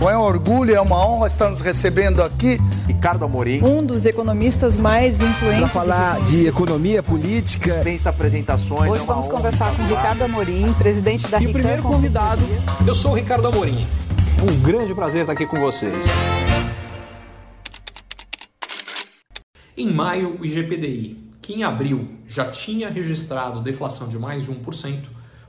Bom, é um orgulho, é uma honra estar nos recebendo aqui. Ricardo Amorim. Um dos economistas mais influentes. Para falar de economia política. Dispensa apresentações. Hoje é vamos conversar com Ricardo Amorim, presidente da E o primeiro convidado, eu sou o Ricardo Amorim. Um grande prazer estar aqui com vocês. Em maio, o IGPDI, que em abril já tinha registrado deflação de mais de 1%,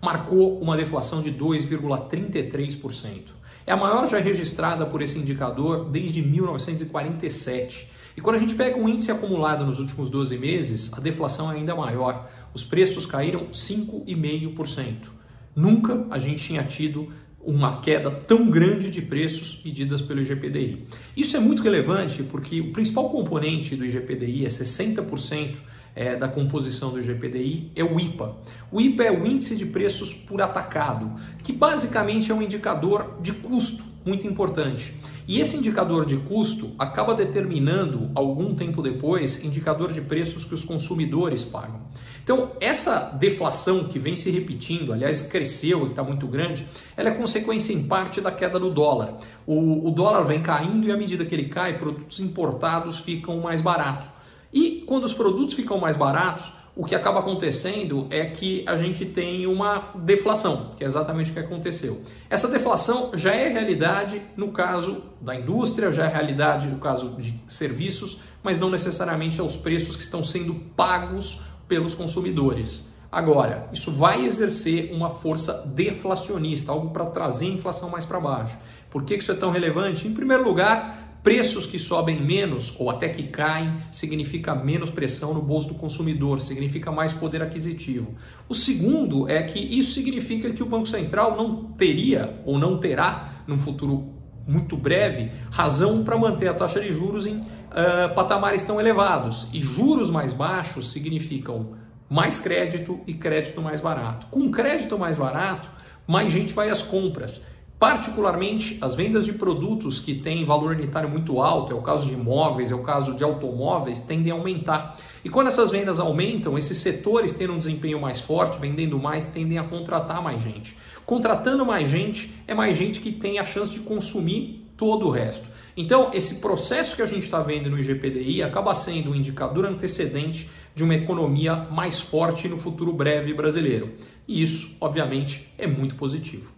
marcou uma deflação de 2,33%. É a maior já registrada por esse indicador desde 1947. E quando a gente pega um índice acumulado nos últimos 12 meses, a deflação é ainda maior. Os preços caíram 5,5%. Nunca a gente tinha tido uma queda tão grande de preços pedidas pelo IGPDI. Isso é muito relevante porque o principal componente do IGPDI é 60% é, da composição do IGPDI é o IPA. O IPA é o índice de preços por atacado, que basicamente é um indicador de custo muito importante. E esse indicador de custo acaba determinando, algum tempo depois, indicador de preços que os consumidores pagam. Então, essa deflação que vem se repetindo, aliás, cresceu e está muito grande, ela é consequência em parte da queda do dólar. O, o dólar vem caindo e à medida que ele cai, produtos importados ficam mais baratos. E quando os produtos ficam mais baratos, o que acaba acontecendo é que a gente tem uma deflação, que é exatamente o que aconteceu. Essa deflação já é realidade no caso da indústria, já é realidade no caso de serviços, mas não necessariamente aos preços que estão sendo pagos pelos consumidores. Agora, isso vai exercer uma força deflacionista, algo para trazer a inflação mais para baixo. Por que isso é tão relevante? Em primeiro lugar, Preços que sobem menos ou até que caem significa menos pressão no bolso do consumidor, significa mais poder aquisitivo. O segundo é que isso significa que o Banco Central não teria ou não terá, num futuro muito breve, razão para manter a taxa de juros em uh, patamares tão elevados. E juros mais baixos significam mais crédito e crédito mais barato. Com crédito mais barato, mais gente vai às compras Particularmente, as vendas de produtos que têm valor unitário muito alto, é o caso de imóveis, é o caso de automóveis, tendem a aumentar. E quando essas vendas aumentam, esses setores tendo um desempenho mais forte, vendendo mais, tendem a contratar mais gente. Contratando mais gente, é mais gente que tem a chance de consumir todo o resto. Então, esse processo que a gente está vendo no IGPDI acaba sendo um indicador antecedente de uma economia mais forte no futuro breve brasileiro. E isso, obviamente, é muito positivo.